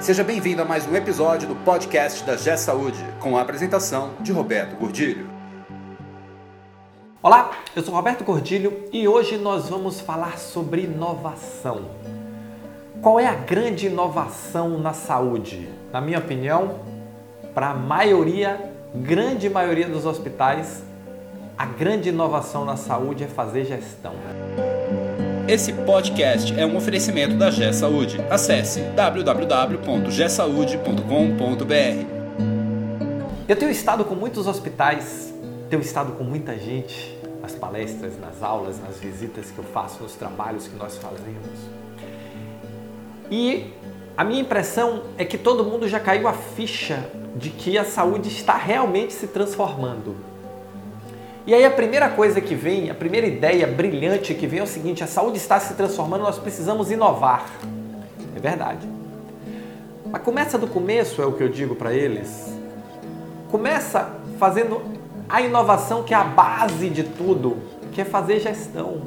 Seja bem-vindo a mais um episódio do podcast da G Saúde, com a apresentação de Roberto Gordilho. Olá, eu sou Roberto Gordilho e hoje nós vamos falar sobre inovação. Qual é a grande inovação na saúde? Na minha opinião, para a maioria, grande maioria dos hospitais, a grande inovação na saúde é fazer gestão. Esse podcast é um oferecimento da G Saúde. Acesse www.gsaude.com.br. Eu tenho estado com muitos hospitais, tenho estado com muita gente nas palestras, nas aulas, nas visitas que eu faço, nos trabalhos que nós fazemos. E a minha impressão é que todo mundo já caiu a ficha de que a saúde está realmente se transformando. E aí a primeira coisa que vem, a primeira ideia brilhante que vem é o seguinte: a saúde está se transformando, nós precisamos inovar. É verdade. Mas começa do começo, é o que eu digo para eles. Começa fazendo a inovação que é a base de tudo, que é fazer gestão.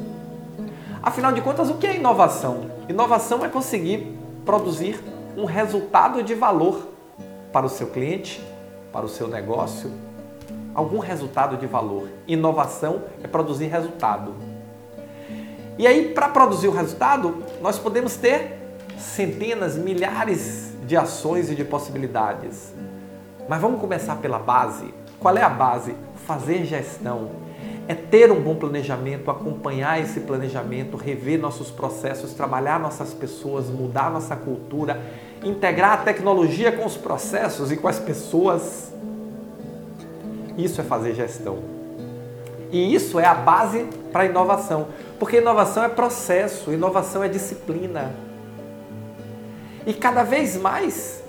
Afinal de contas, o que é inovação? Inovação é conseguir produzir um resultado de valor para o seu cliente, para o seu negócio, algum resultado de valor. Inovação é produzir resultado. E aí, para produzir o resultado, nós podemos ter centenas, milhares de ações e de possibilidades. Mas vamos começar pela base. Qual é a base? Fazer gestão. É ter um bom planejamento, acompanhar esse planejamento, rever nossos processos, trabalhar nossas pessoas, mudar nossa cultura, integrar a tecnologia com os processos e com as pessoas isso é fazer gestão. E isso é a base para a inovação. Porque inovação é processo, inovação é disciplina. E cada vez mais,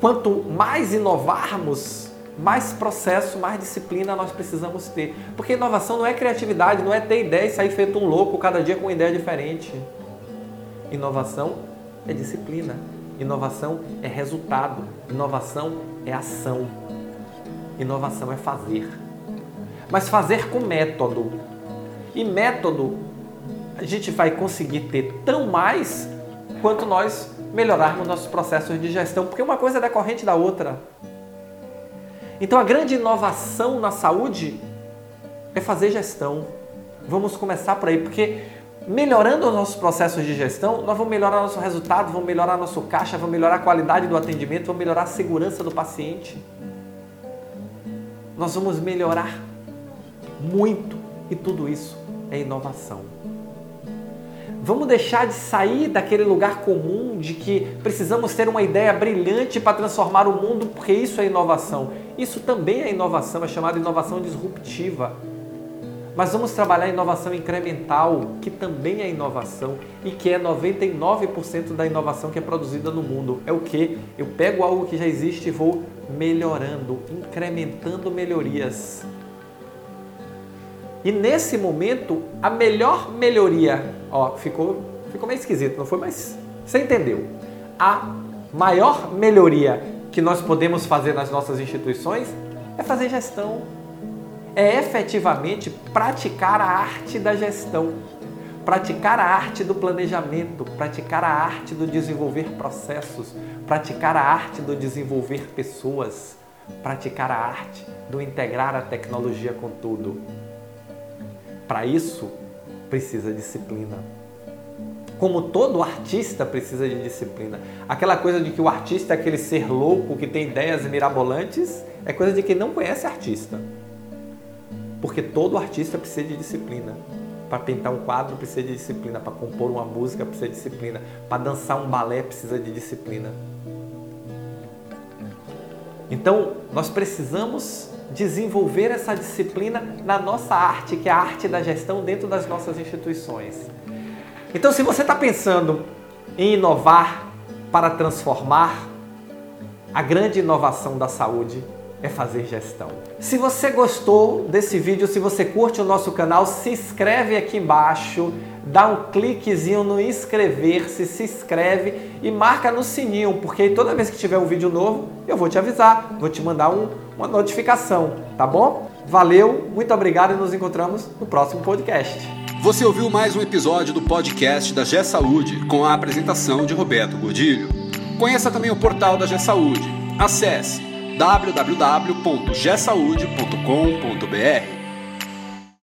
quanto mais inovarmos, mais processo, mais disciplina nós precisamos ter. Porque inovação não é criatividade, não é ter ideia e sair feito um louco cada dia com uma ideia diferente. Inovação é disciplina. Inovação é resultado. Inovação é ação. Inovação é fazer. Mas fazer com método. E método a gente vai conseguir ter tão mais quanto nós melhorarmos nossos processos de gestão, porque uma coisa é decorrente da outra. Então a grande inovação na saúde é fazer gestão. Vamos começar por aí, porque melhorando os nossos processos de gestão, nós vamos melhorar nosso resultado, vamos melhorar nosso caixa, vamos melhorar a qualidade do atendimento, vamos melhorar a segurança do paciente nós vamos melhorar muito e tudo isso é inovação. Vamos deixar de sair daquele lugar comum de que precisamos ter uma ideia brilhante para transformar o mundo, porque isso é inovação. Isso também é inovação, é chamada inovação disruptiva. Mas vamos trabalhar inovação incremental, que também é inovação e que é 99% da inovação que é produzida no mundo. É o que? Eu pego algo que já existe e vou melhorando, incrementando melhorias. E nesse momento, a melhor melhoria, ó, ficou, ficou meio esquisito, não foi? Mas você entendeu? A maior melhoria que nós podemos fazer nas nossas instituições é fazer gestão é efetivamente praticar a arte da gestão, praticar a arte do planejamento, praticar a arte do desenvolver processos, praticar a arte do desenvolver pessoas, praticar a arte do integrar a tecnologia com tudo. Para isso, precisa disciplina. Como todo artista precisa de disciplina. Aquela coisa de que o artista é aquele ser louco que tem ideias mirabolantes, é coisa de quem não conhece artista. Porque todo artista precisa de disciplina. Para pintar um quadro precisa de disciplina, para compor uma música precisa de disciplina, para dançar um balé precisa de disciplina. Então, nós precisamos desenvolver essa disciplina na nossa arte, que é a arte da gestão dentro das nossas instituições. Então, se você está pensando em inovar para transformar, a grande inovação da saúde é fazer gestão. Se você gostou desse vídeo, se você curte o nosso canal, se inscreve aqui embaixo, dá um cliquezinho no inscrever-se, se inscreve e marca no sininho, porque toda vez que tiver um vídeo novo, eu vou te avisar, vou te mandar um, uma notificação, tá bom? Valeu, muito obrigado e nos encontramos no próximo podcast. Você ouviu mais um episódio do podcast da G Saúde com a apresentação de Roberto Godilho. Conheça também o portal da G Saúde. Acesse www.gsaude.com.br.